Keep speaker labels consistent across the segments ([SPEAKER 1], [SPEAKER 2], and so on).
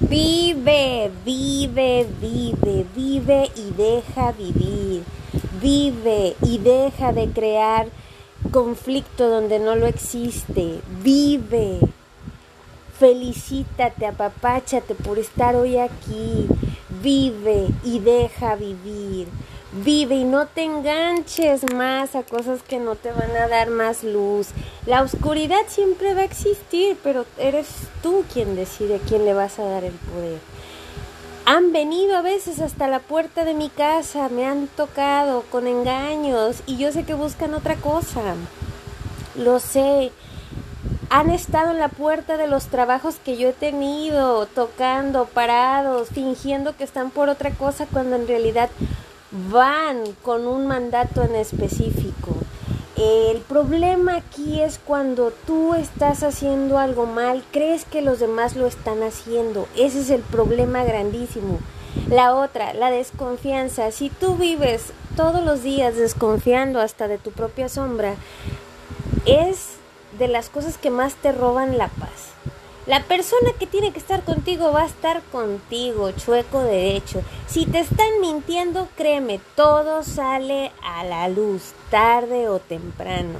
[SPEAKER 1] Vive, vive, vive, vive y deja vivir. Vive y deja de crear conflicto donde no lo existe. Vive. Felicítate, apapáchate por estar hoy aquí. Vive y deja vivir. Vive y no te enganches más a cosas que no te van a dar más luz. La oscuridad siempre va a existir, pero eres tú quien decide a quién le vas a dar el poder. Han venido a veces hasta la puerta de mi casa, me han tocado con engaños y yo sé que buscan otra cosa. Lo sé. Han estado en la puerta de los trabajos que yo he tenido, tocando, parados, fingiendo que están por otra cosa cuando en realidad van con un mandato en específico. El problema aquí es cuando tú estás haciendo algo mal, crees que los demás lo están haciendo. Ese es el problema grandísimo. La otra, la desconfianza. Si tú vives todos los días desconfiando hasta de tu propia sombra, es de las cosas que más te roban la paz. La persona que tiene que estar contigo va a estar contigo, chueco derecho. Si te están mintiendo, créeme, todo sale a la luz, tarde o temprano.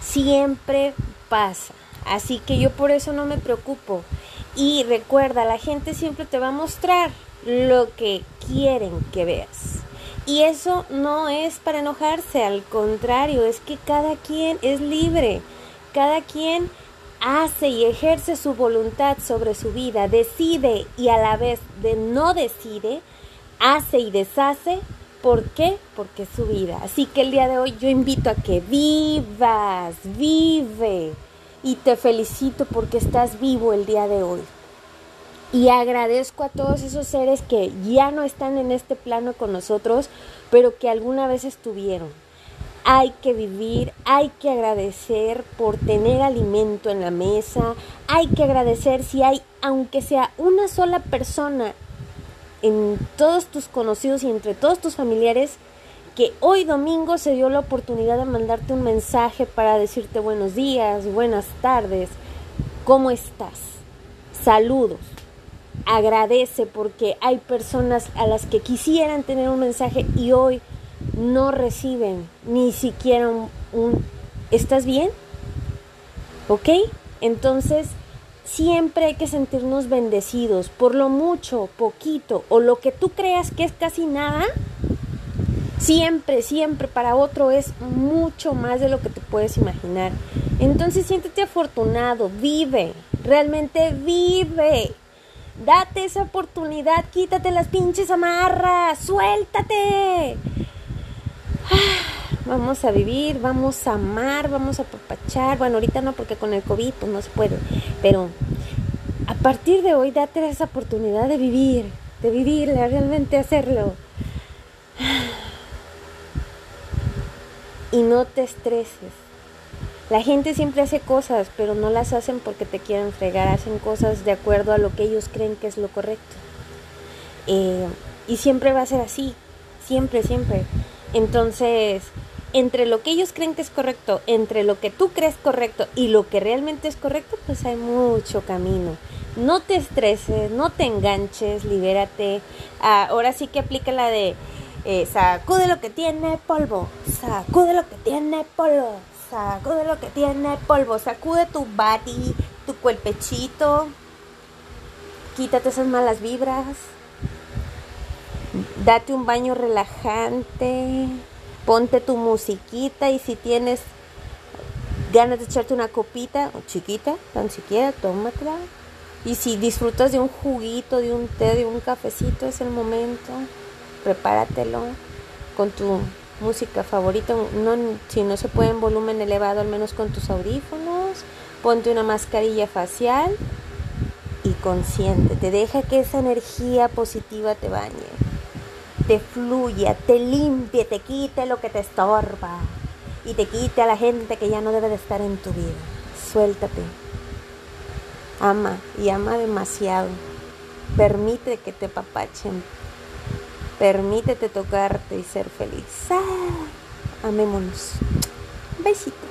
[SPEAKER 1] Siempre pasa. Así que yo por eso no me preocupo. Y recuerda, la gente siempre te va a mostrar lo que quieren que veas. Y eso no es para enojarse, al contrario, es que cada quien es libre. Cada quien hace y ejerce su voluntad sobre su vida, decide y a la vez de no decide, hace y deshace. ¿Por qué? Porque es su vida. Así que el día de hoy yo invito a que vivas, vive. Y te felicito porque estás vivo el día de hoy. Y agradezco a todos esos seres que ya no están en este plano con nosotros, pero que alguna vez estuvieron hay que vivir, hay que agradecer por tener alimento en la mesa, hay que agradecer si hay, aunque sea una sola persona en todos tus conocidos y entre todos tus familiares, que hoy domingo se dio la oportunidad de mandarte un mensaje para decirte buenos días, buenas tardes, ¿cómo estás? Saludos. Agradece porque hay personas a las que quisieran tener un mensaje y hoy no reciben ni siquiera un, ¿estás bien? ¿Ok? Entonces, siempre hay que sentirnos bendecidos por lo mucho, poquito o lo que tú creas que es casi nada. Siempre, siempre para otro es mucho más de lo que te puedes imaginar. Entonces siéntete afortunado, vive, realmente vive. Date esa oportunidad, quítate las pinches amarras, suéltate. Vamos a vivir, vamos a amar, vamos a apapachar. Bueno, ahorita no porque con el COVID pues no se puede, pero a partir de hoy date esa oportunidad de vivir, de vivir, de realmente hacerlo. Y no te estreses. La gente siempre hace cosas, pero no las hacen porque te quieren fregar, hacen cosas de acuerdo a lo que ellos creen que es lo correcto. Eh, y siempre va a ser así, siempre, siempre. Entonces, entre lo que ellos creen que es correcto, entre lo que tú crees correcto y lo que realmente es correcto, pues hay mucho camino. No te estreses, no te enganches, libérate. Ah, ahora sí que aplica la de eh, sacude lo que tiene polvo, sacude lo que tiene polvo, sacude lo que tiene polvo, sacude tu body, tu cuerpechito, quítate esas malas vibras date un baño relajante, ponte tu musiquita y si tienes ganas de echarte una copita, chiquita, tan siquiera, tómatela. Y si disfrutas de un juguito, de un té, de un cafecito, es el momento. Prepáratelo con tu música favorita. No, si no se puede en volumen elevado, al menos con tus audífonos. Ponte una mascarilla facial y consciente. Te deja que esa energía positiva te bañe te fluya, te limpie, te quite lo que te estorba y te quite a la gente que ya no debe de estar en tu vida. Suéltate. Ama y ama demasiado. Permite que te papachen. Permítete tocarte y ser feliz. Ah, amémonos. Besito.